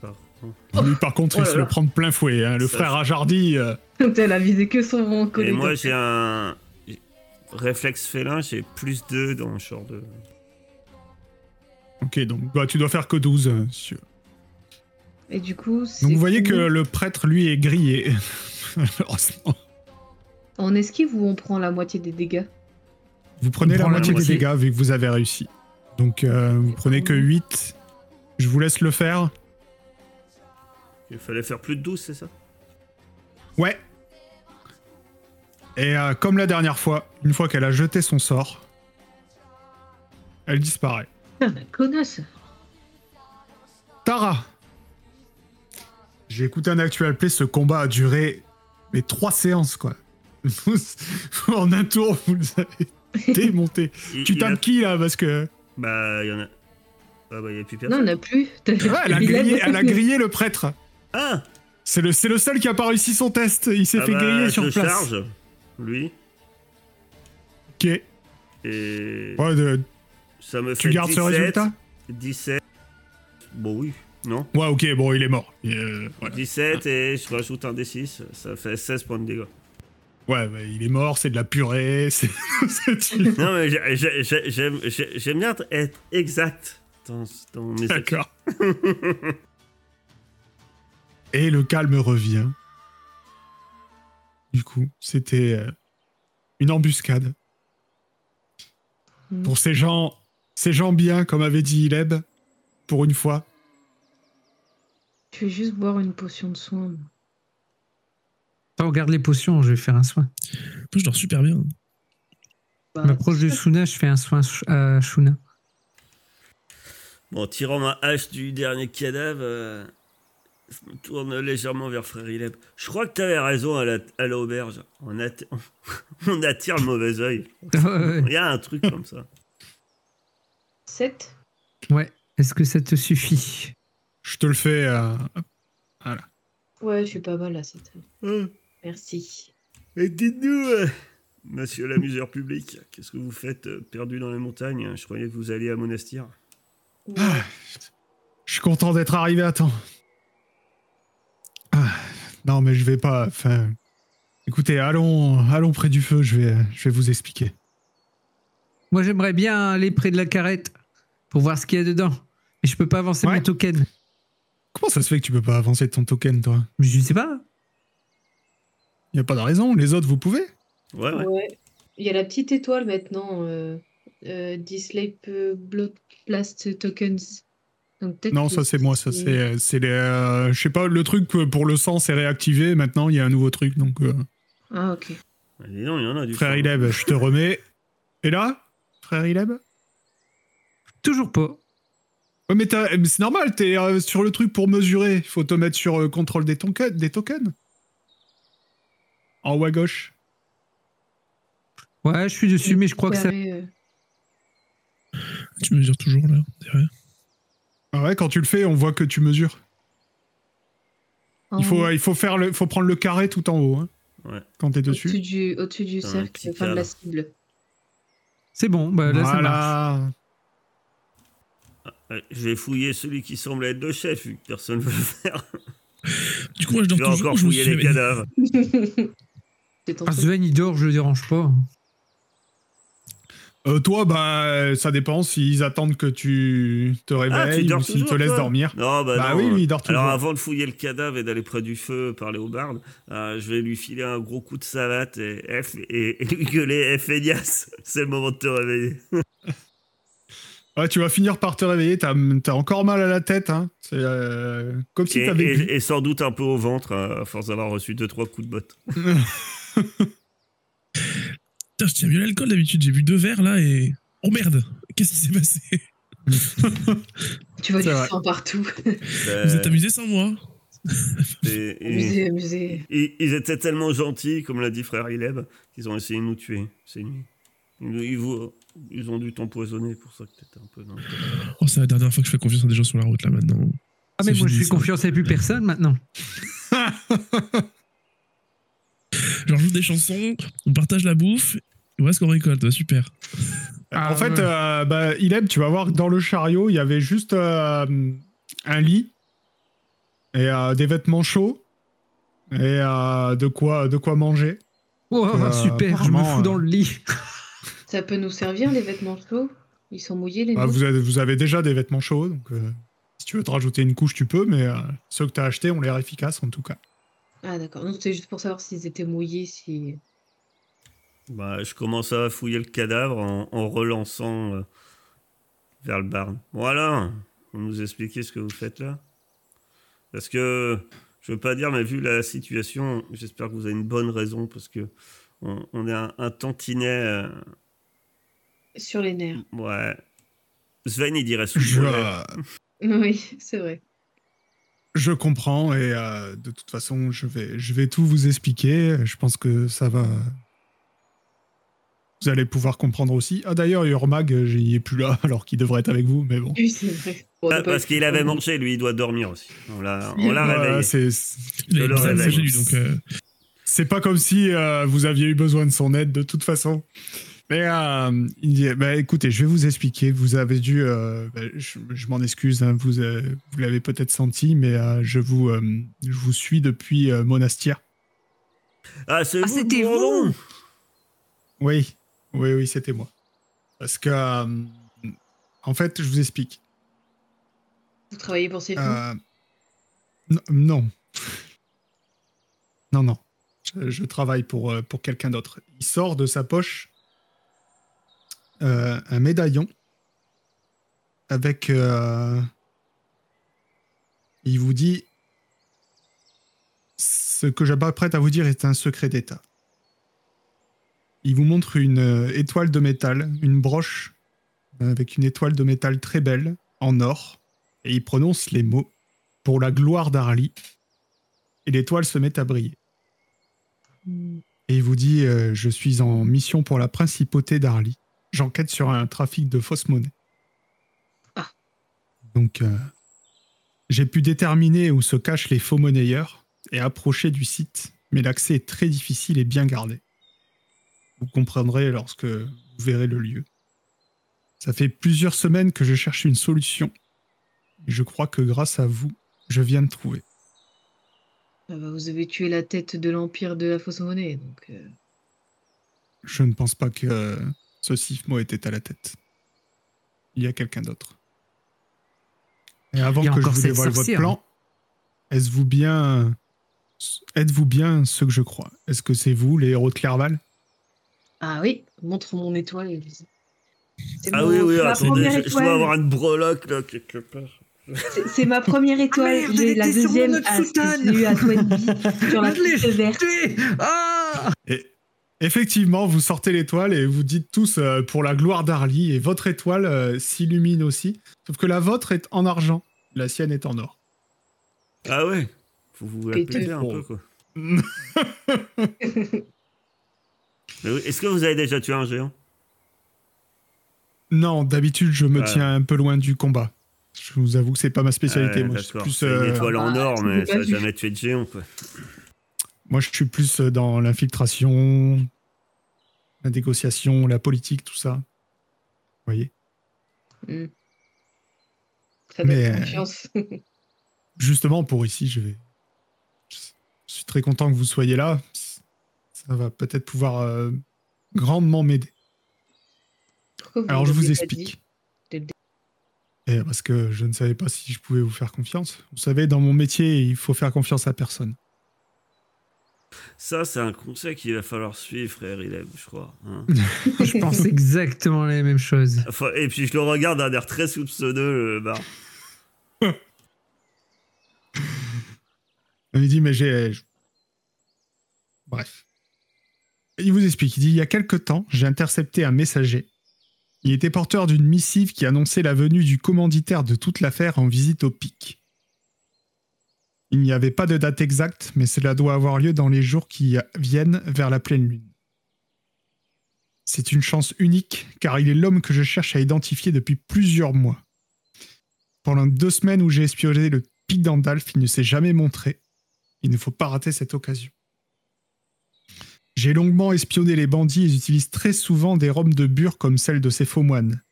Par contre. Lui, par contre, Oh il là se le prend de plein fouet. hein. Le Ça, frère Ajardi. euh, [laughs] Elle a visé que son Et collègue. moi j'ai un. Réflexe félin, j'ai plus 2 dans le genre de. Ok, donc bah, tu dois faire que 12. euh, si- Et du coup, c'est Donc vous voyez que le prêtre, lui, est grillé. [laughs] Malheureusement. On esquive ou on prend la moitié des dégâts? Vous prenez la moitié des dégâts vu que vous avez réussi. Donc euh, vous prenez que 8. Je vous laisse le faire. Il fallait faire plus de 12, c'est ça? Ouais. Et euh, comme la dernière fois, une fois qu'elle a jeté son sort, elle disparaît. Putain, la connasse Tara J'ai écouté un actual play, ce combat a duré mais trois séances quoi. [laughs] en un tour, vous les avez démonté. [laughs] Il- Tu a- tapes qui là Parce que. Bah, il y en a. Ah bah, y a plus Non, personne. on n'a plus. Ouais, elle, a Il grillé, elle a grillé le prêtre. Ah C'est le, c'est le seul qui a pas réussi son test. Il s'est Ah fait bah, griller sur je place. charge, lui. Ok. Et. Ouais, de- Ça me fait tu gardes ce 17, résultat? 17. Bon, oui. Non Ouais, ok, bon, il est mort. Et, euh, voilà. 17 et je rajoute un D6, ça fait 16 points de dégâts. Ouais, bah, il est mort, c'est de la purée. [laughs] C'est. Non, mais j'ai- j'ai- j'ai- j'aime j'ai- j'aime bien être exact dans, dans mes. D'accord. [laughs] Et le calme revient. Du coup, c'était euh, une embuscade. Mm. Pour ces gens, ces gens bien, comme avait dit Ileb, pour une fois. Je vais juste boire une potion de soin. Attends, regarde les potions, je vais faire un soin. Je dors super bien. Bah, Je m'approche de Suna, je fais un soin à Shuna. Bon, tirant ma hache du dernier cadavre, euh, je me tourne légèrement vers Frère Ileb. Je crois que t'avais raison à la- l'auberge. On, atti- [laughs] on attire le mauvais oeil. [laughs] ouais. Il y a un truc comme ça. 7 Ouais. Est-ce que ça te suffit? Je te le fais. euh, Ouais, je suis pas mal à 7. Euh, Merci. Et dites-nous, euh, monsieur l'amuseur public, qu'est-ce que vous faites euh, perdu dans les montagnes? Je croyais que vous alliez à Monastir. Ah, je suis content d'être arrivé à temps. Ah, non, mais je vais pas. Enfin, écoutez, allons, allons près du feu. Je vais, je vais vous expliquer. Moi, j'aimerais bien aller près de la carrette pour voir ce qu'il y a dedans. Mais je peux pas avancer Ouais. mon token. Comment ça se fait que tu peux pas avancer ton token, toi Mais Je sais pas. Y a pas de raison. Les autres, vous pouvez. Ouais, ouais. Ouais. Il y a la petite étoile maintenant. Euh, euh, Display euh, Blood Blast Tokens. Donc, Non, ça c'est moi. Ça c'est, c'est les. euh, je sais pas. Le truc pour le sang, c'est réactivé. Maintenant, il y a un nouveau truc. Donc, euh, Ah, ok. Ah, donc, il y en a du frère. Ileb, je te remets. Et là, frère Ileb? Toujours pas. Ouais, mais, t'as- mais c'est normal, t'es euh, sur le truc pour mesurer. Il faut te mettre sur euh, contrôle des, tokens- des tokens. En haut à gauche. Ouais, je suis dessus, mais je crois que ça. Euh, Tu mesures toujours là, derrière. Ah ouais, quand tu le fais, on voit que tu mesures. en Il faut, haut, il faut, faire le, faut prendre le carré tout en haut. hein, Ouais. quand t'es dessus. Au-dessus du, cercle, enfin de la cible. C'est bon, bah là ça marche. Ouais, Je vais fouiller celui qui semble être le chef, vu que personne ne veut le faire. Du coup, moi, je Je dors vais toujours. encore je me fouiller suis les réveillé. cadavres. [laughs] Ah. Sven, il dort, je le dérange pas. Euh, toi, bah, ça dépend s'ils attendent que tu te Ah, tu réveilles dors ou s'ils te toujours, laissent toi dormir. Non, bah, Bah non. oui, oui, il dort toujours. Alors avant de fouiller le cadavre et d'aller près du feu parler au barde, euh, je vais lui filer un gros coup de savate et, F, et, et lui gueuler F [laughs] c'est le moment de te réveiller. Ouais, tu vas finir par te réveiller, t'as encore mal à la tête. Hein. C'est euh, comme si Et, t'avais bu. et- et sans doute un peu au ventre euh, à force d'avoir reçu deux trois coups de botte. [laughs] Putain, je tiens mieux l'alcool d'habitude. J'ai bu deux verres là et. Oh merde Qu'est-ce qui s'est passé? [laughs] Tu vois C'est du sang partout. Euh, Vous êtes amusé sans moi? et- et- [laughs] amusé, amusé. ils, ils étaient tellement gentils, comme l'a dit frère Ileb, qu'ils ont essayé de nous tuer ces nuits. Ils, ils vous- ils ont dû t'empoisonner pour ça que t'étais un peu dans le Oh, c'est la dernière fois que je fais confiance à des gens sur la route là maintenant. Ah, mais moi je fais confiance à plus personne maintenant. [laughs] Genre, je joue des chansons, on partage la bouffe, et voilà ce qu'on récolte. Ouais, super. Ah, en fait, ouais. euh, bah, Ileb, tu vas voir que dans le chariot, il y avait juste euh, un lit et euh, des vêtements chauds et euh, de, quoi, de quoi manger. Oh, Euh, super, je me fous euh, dans le lit. Ça peut nous servir, les vêtements chauds? Ils sont mouillés, les Bah, vous, avez, vous avez déjà des vêtements chauds, donc euh, si tu veux te rajouter une couche, tu peux, mais euh, ceux que tu as achetés ont l'air efficaces en tout cas. Ah, d'accord. Non, c'était juste pour savoir s'ils étaient mouillés, si... Bah, je commence à fouiller le cadavre en, en relançant euh, vers le barn. Voilà, vous nous expliquez ce que vous faites là Parce que, je veux pas dire, mais vu la situation, j'espère que vous avez une bonne raison, parce que on, on est un, un tantinet. Sur les nerfs. ouais. Sven, il dirait sous Je. [laughs] Oui, c'est vrai. je comprends et euh, de toute façon, je vais, je vais tout vous expliquer. Je pense que ça va. Vous allez pouvoir comprendre aussi. Ah d'ailleurs, Urmag, il est plus là [laughs] alors qu'il devrait être avec vous, mais bon. Oui, c'est vrai. Bon, Ah, parce qu'il avait mangé, lui, il doit dormir aussi. On l'a on l'a Voilà, réveillé. euh, C'est pas comme si euh, vous aviez eu besoin de son aide de toute façon. Mais euh, il dit, bah, écoutez, je vais vous expliquer. Vous avez dû, euh, bah, je, je m'en excuse, hein, vous, euh, vous l'avez peut-être senti, mais euh, je vous, euh, je vous suis depuis euh, Monastir. Ah, c'est Ah, vous, c'était vous Oui, oui, oui, c'était moi. Parce que, euh, en fait, je vous explique. Vous travaillez pour ces fous Euh, n- non. Non, non. Je, je travaille pour, euh, pour quelqu'un d'autre. Il sort de sa poche euh, un médaillon avec. euh, il vous dit ce que j'apprête à vous dire est un secret d'État. Il vous montre une euh, étoile de métal, une broche avec une étoile de métal très belle en or et il prononce les mots pour la gloire d'Arly. Et l'étoile se met à briller. Hmm. Et il vous dit euh, Je suis en mission pour la principauté d'Arly. J'enquête sur un trafic de fausses monnaies. Ah. Donc, euh, j'ai pu déterminer où se cachent les faux monnayeurs et approcher du site, mais l'accès est très difficile et bien gardé. Vous comprendrez lorsque vous verrez le lieu. Ça fait plusieurs semaines que je cherche une solution. Et je crois que grâce à vous, je viens de trouver. Ah bah, vous avez tué la tête de l'empire de la fausse monnaie, donc... euh, Je ne pense pas que euh, ce Sifmo était à la tête. Il y a quelqu'un d'autre. Et avant que je vous dévoile votre plan, est-ce-vous bien, êtes-vous bien ce que je crois? Est-ce que c'est vous, les héros de Clerval? Ah oui, montre mon étoile. Ah mon- oui, oui, attendez, je, je dois avoir une breloque là quelque part. C'est- ma première étoile. merde, J'ai la deuxième à à Twenty [laughs] sur la verte. Ah Et Effectivement, vous sortez l'étoile et vous dites tous euh, pour la gloire d'Arly et votre étoile euh, s'illumine aussi. Sauf que la vôtre est en argent, la sienne est en or. Ah ouais Faut vous péter un peu, quoi. [laughs] Est-ce que vous avez déjà tué un géant? Non, d'habitude, je me tiens un peu loin du combat. Je vous avoue que c'est pas ma spécialité. Moi, je suis d'accord. plus, C'est euh, une étoile en Ah, or, mais ça vu. jamais tué de géant, quoi. Moi, je suis plus euh, dans l'infiltration, la négociation, la politique, tout ça. Vous voyez Hmm. Ça donne Mais, euh, confiance. [laughs] Justement, pour ici, je vais. Je suis très content que vous soyez là. Ça va peut-être pouvoir euh, grandement m'aider. Alors, je vous explique. Et parce que je ne savais pas si je pouvais vous faire confiance. Vous savez, dans mon métier, il faut faire confiance à personne. Ça, c'est un conseil qu'il va falloir suivre, frère Ilem, je crois. hein. [laughs] Je pense exactement la même chose. Enfin, et puis je le regarde d'un air très soupçonneux, le bar. [laughs] Il dit, mais j'ai. Bref. Il vous explique. Il dit, il y a quelque temps, j'ai intercepté un messager. Il était porteur d'une missive qui annonçait la venue du commanditaire de toute l'affaire en visite au pic. Il n'y avait pas de date exacte, mais cela doit avoir lieu dans les jours qui viennent vers la pleine lune. C'est une chance unique, car il est l'homme que je cherche à identifier depuis plusieurs mois. Pendant deux semaines où j'ai espionné le pic d'Andalf, il ne s'est jamais montré. Il ne faut pas rater cette occasion. J'ai longuement espionné les bandits et ils utilisent très souvent des robes de bure comme celles de ces faux moines.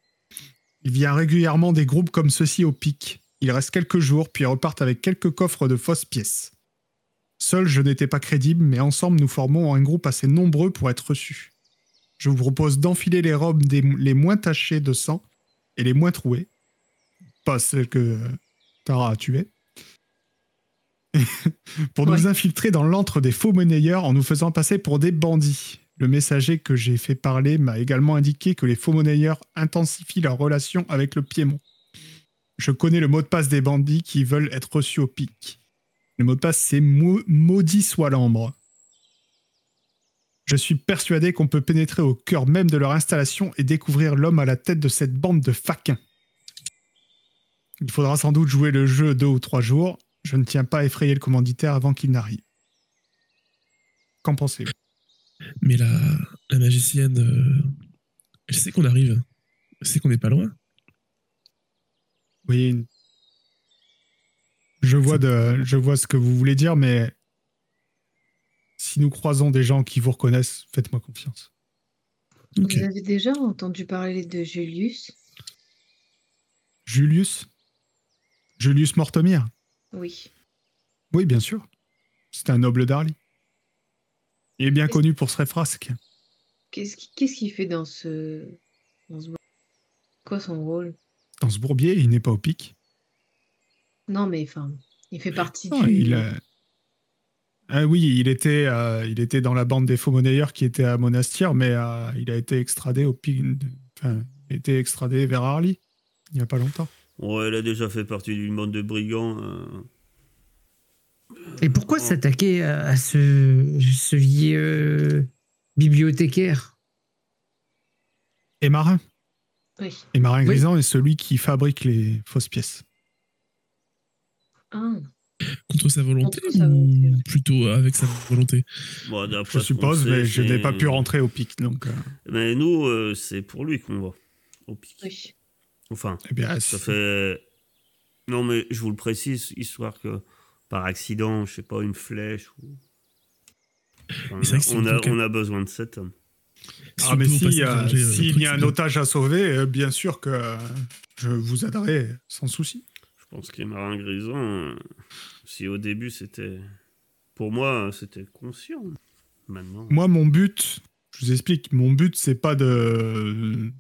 Il vient régulièrement des groupes comme ceux-ci au pic. Ils restent quelques jours, puis repartent avec quelques coffres de fausses pièces. Seul, je n'étais pas crédible, mais ensemble, nous formons un groupe assez nombreux pour être reçus. Je vous propose d'enfiler les robes des- les moins tachées de sang et les moins trouées. Pas celles que Tara a tuées [laughs] pour nous infiltrer dans l'antre des faux monnayeurs en nous faisant passer pour des bandits. Le messager que j'ai fait parler m'a également indiqué que les faux monnayeurs intensifient leur relation avec le Piémont. Je connais le mot de passe des bandits qui veulent être reçus au pic. Le mot de passe, c'est Mau- maudit soit l'ambre. Je suis persuadé qu'on peut pénétrer au cœur même de leur installation et découvrir l'homme à la tête de cette bande de faquins. Il faudra sans doute jouer le jeu deux ou trois jours. Je ne tiens pas à effrayer le commanditaire avant qu'il n'arrive. Qu'en pensez-vous? Mais la, la magicienne, euh, elle sait qu'on arrive. Elle sait qu'on n'est pas loin. Oui. Je vois, de, je vois ce que vous voulez dire, mais si nous croisons des gens qui vous reconnaissent, faites-moi confiance. Vous avez déjà entendu parler de Julius? Julius? Julius Mortomir Oui. Oui, bien sûr. C'est un noble d'Arly. Il est bien connu pour ses frasques. Qu'est-ce qui- qu'est-ce qu'il fait dans ce... dans ce... Quoi son rôle? Dans ce bourbier, il n'est pas au pic. Non, mais enfin, il fait partie Non, du... il, Ah oui, il était, euh, il était dans la bande des faux monnayeurs qui était à Monastir, mais euh, il a été extradé au pic. Enfin, il a été extradé vers Arly il n'y a pas longtemps. Ouais, elle a déjà fait partie d'une bande de brigands. euh. Et pourquoi Oh. s'attaquer à, à ce, ce vieux bibliothécaire? Et Marin. Oui. Et Marin Oui. Grisant est celui qui fabrique les fausses pièces. Ah, Contre sa volonté Contre sa ou ouais. plutôt avec sa volonté? Bon, Je suppose, sait, mais je n'ai pas pu rentrer au pic. Donc, euh, Mais nous, euh, c'est pour lui qu'on va. Au pic. oui. Enfin, eh bien, ça fait. Non, mais je vous le précise, histoire que par accident, je sais pas, une flèche ou. Enfin, on, a, on a besoin de cet homme. Ah, mais si, euh, euh, s'il truc, y a un otage à sauver, euh, bien sûr que je vous aiderai sans souci. Je pense que les marins grisants, euh, si au début c'était. Pour moi, c'était conscient. Maintenant. Moi, mon but, je vous explique, mon but, c'est pas de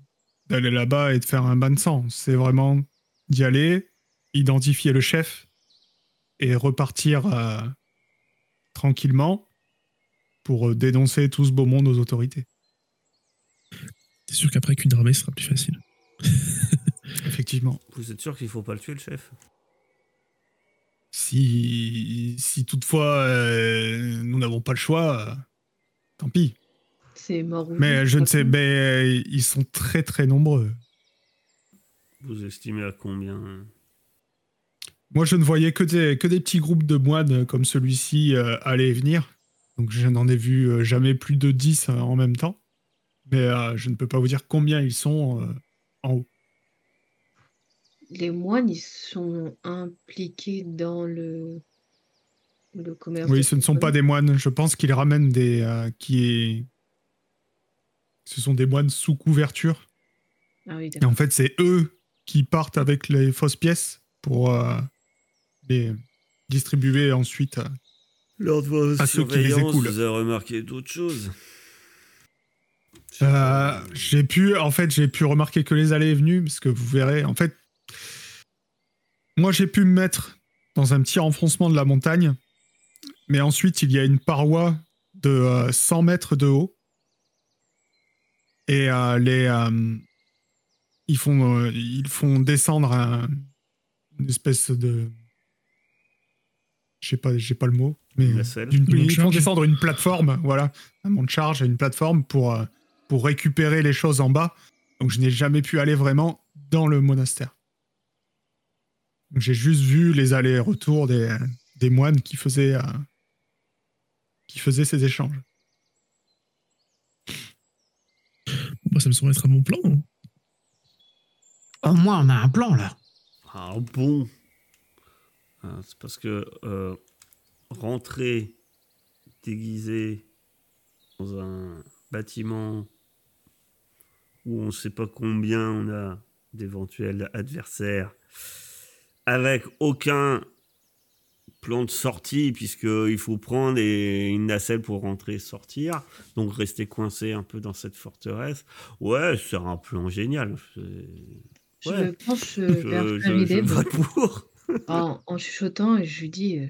d'aller là-bas et de faire un bain de sang. C'est vraiment d'y aller, identifier le chef et repartir euh, tranquillement pour dénoncer tout ce beau monde aux autorités. C'est sûr qu'après qu'une armée ce sera plus facile? [laughs] Effectivement. Vous êtes sûr qu'il faut pas le tuer, le chef? Si, si toutefois euh, nous n'avons pas le choix, euh, tant pis. C'est mort Mais je ne sais, mais ils sont très très nombreux. Vous estimez à combien? Moi, je ne voyais que des, que des petits groupes de moines comme celui-ci euh, aller et venir. Donc, je n'en ai vu euh, jamais plus de 10 euh, en même temps. Mais euh, je ne peux pas vous dire combien ils sont euh, en haut. Les moines, ils sont impliqués dans le, le commerce. Oui, ce ne sont pas des moines. Je pense qu'ils ramènent des. euh, qui est... Ce sont des moines sous couverture. Ah oui, Et en fait, c'est eux qui partent avec les fausses pièces pour euh, les distribuer ensuite. Lors de vos À ceux qui les écoulent. vous avez remarqué d'autres choses Euh, j'ai pu, en fait, j'ai pu remarquer que les allées et venues, parce que vous verrez, en fait, moi j'ai pu me mettre dans un petit renfoncement de la montagne, mais ensuite il y a une paroi de euh, 100 mètres de haut, et euh, les, euh, ils font, euh, ils font descendre un- une espèce de, je sais pas, j'ai pas le mot, mais d'une- ils font descendre une plateforme, voilà, un mont de charge, une plateforme pour euh, pour récupérer les choses en bas. Donc je n'ai jamais pu aller vraiment dans le monastère. J'ai juste vu les allers-retours des, des moines qui faisaient, euh, qui faisaient ces échanges. Moi, ça me semble être un bon plan. hein. Au moins, on a un plan là. Ah bon Ah, C'est parce que euh, rentrer déguisé dans un bâtiment où on ne sait pas combien on a d'éventuels adversaires avec aucun plan de sortie puisqu'il faut prendre et une nacelle pour rentrer et sortir. Donc rester coincé un peu dans cette forteresse. Ouais c'est un plan génial. Je ouais. me penche je, vers je- pour. [laughs] En, en chuchotant et je lui dis euh,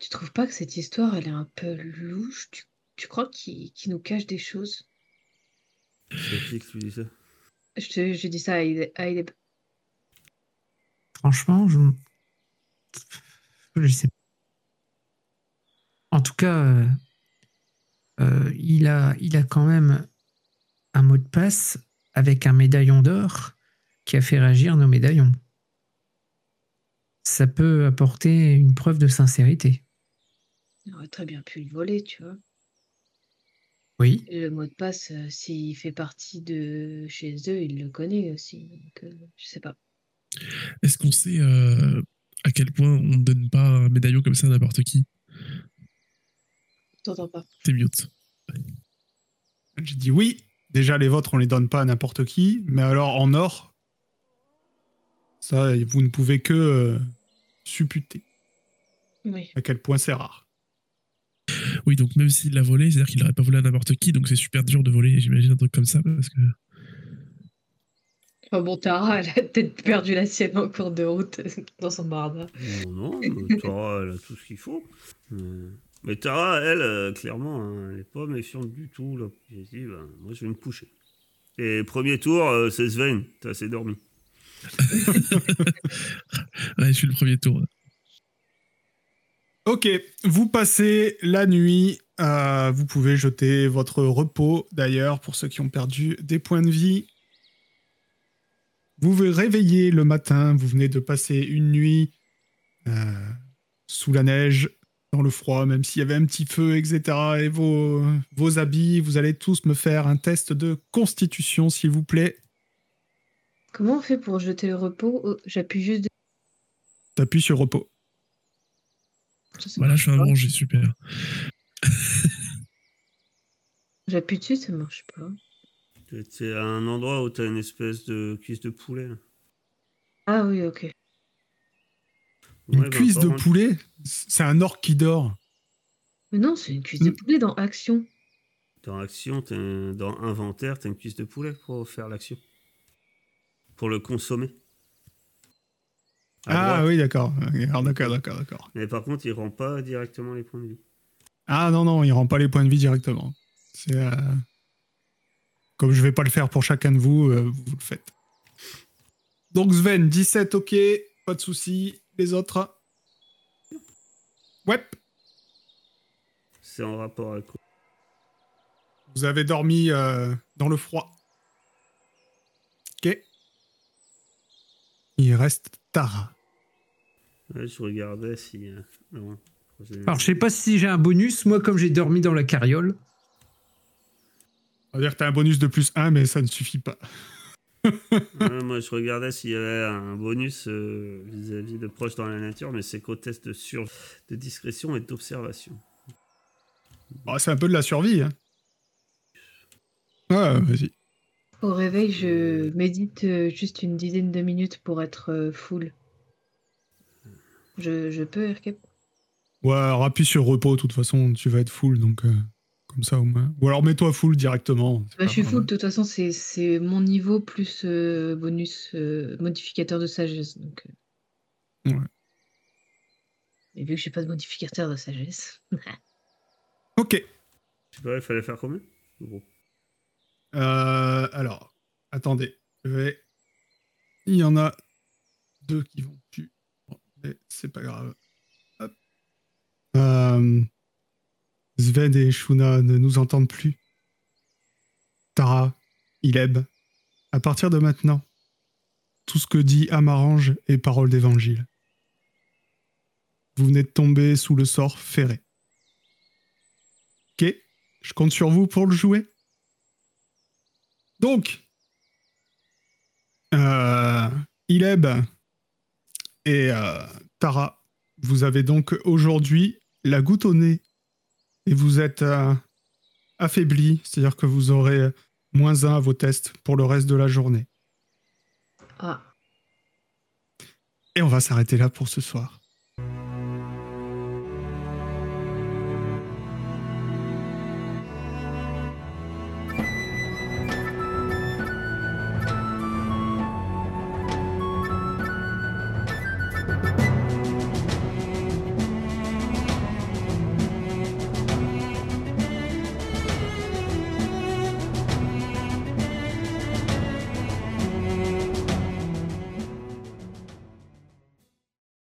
Tu trouves pas que cette histoire, elle est un peu louche? Tu, tu crois qu'il qu'il nous cache des choses? C'est qui que tu dis ça je, te- je dis ça à Aïdé. Franchement, je. Je sais pas. En tout cas, euh, euh, il, a, il a quand même un mot de passe avec un médaillon d'or qui a fait réagir nos médaillons. Ça peut apporter une preuve de sincérité. On aurait très bien pu le voler, tu vois. Oui, Et le mot de passe, euh, s'il fait partie de chez eux, il le connaît aussi. Donc, euh, je sais pas. Est-ce qu'on sait euh, à quel point on ne donne pas un médaillon comme ça à n'importe qui? Je t'entends pas. T'es mute. J'ai dit oui. Déjà, les vôtres, on les donne pas à n'importe qui. Mais alors, en or, ça, vous ne pouvez que euh, supputer Oui. à quel point c'est rare. Oui, donc même s'il l'a volé, c'est-à-dire qu'il n'aurait pas volé à n'importe qui, donc c'est super dur de voler, j'imagine, un truc comme ça, parce que... Enfin bon, Tara, elle a peut-être perdu la sienne en cours de route [laughs] dans son barda. Non, non, mais Tara, elle a tout ce qu'il faut. Euh, Mais Tara, elle, euh, clairement, hein, elle n'est pas méfiante du tout. Là. J'ai dit, ben, moi, je vais me coucher. Et premier tour, euh, c'est Sven. T'as assez dormi. [laughs] Ouais, je suis le premier tour. Ok, vous passez la nuit. euh, vous pouvez jeter votre repos, d'ailleurs, pour ceux qui ont perdu des points de vie. Vous vous réveillez le matin. Vous venez de passer une nuit euh, sous la neige, dans le froid, même s'il y avait un petit feu, etc. Et vos, vos habits, vous allez tous me faire un test de constitution, s'il vous plaît. Comment on fait pour jeter le repos? Oh, J'appuie juste. T'appuies sur repos. Voilà, je fais un manger, super. J'appuie dessus, ça marche pas. C'est un endroit où t'as une espèce de cuisse de poulet. là. Ah oui, ok. Une Ouais, ben, cuisse de poulet? C'est un orc qui dort. Mais non, c'est une cuisse de Mm. poulet dans Action. Dans Action, t'as un- dans Inventaire, t'as une cuisse de poulet pour faire l'action. Pour le consommer. À Ah droite. oui, d'accord. D'accord, d'accord, d'accord. Mais par contre, il rend pas directement les points de vie. Ah non, non, il rend pas les points de vie directement. C'est euh, Comme je vais pas le faire pour chacun de vous, euh, vous le faites. Donc Sven, 17, ok, pas de souci. Les autres? Ouais. C'est en rapport avec quoi? Vous avez dormi euh, dans le froid. Ok. Il reste Tara. Ouais, je regardais si. euh, non. J'ai- Alors, je sais pas si j'ai un bonus. Moi, comme j'ai dormi dans la carriole, On va dire que t'as un bonus de plus 1, mais ça ne suffit pas. Ouais, moi, je regardais s'il y avait un bonus euh, vis-à-vis de proche dans la nature, mais c'est qu'au test de, sur... de discrétion et d'observation. Bon, c'est un peu de la survie. Hein. Ouais, vas-y. Au réveil, je médite euh, juste une dizaine de minutes pour être euh, full. Je, je peux, Erkep? Ouais, alors appuie sur repos, de toute façon, tu vas être full, donc euh, comme ça au moins. Ou alors mets-toi full directement. Bah, je suis full, de toute façon, c'est c'est mon niveau plus euh, bonus euh, modificateur de sagesse. Donc, euh. Ouais. Et vu que j'ai pas de modificateur de sagesse. [laughs] Ok. Je sais pas, il fallait faire combien Gros? Euh, alors, attendez. Je vais... Il y en a deux qui vont plus. Mais c'est pas grave. Hop. Euh, Sven et Shuna ne nous entendent plus. Tara, Ileb, à partir de maintenant, tout ce que dit Amarange est parole d'évangile. Vous venez de tomber sous le sort ferré. Ok, je compte sur vous pour le jouer. Donc, euh, Ileb et euh, Tara, vous avez donc aujourd'hui la goutte au nez et vous êtes euh, affaibli, c'est-à-dire que vous aurez moins un à vos tests pour le reste de la journée. Ah, Et on va s'arrêter là pour ce soir.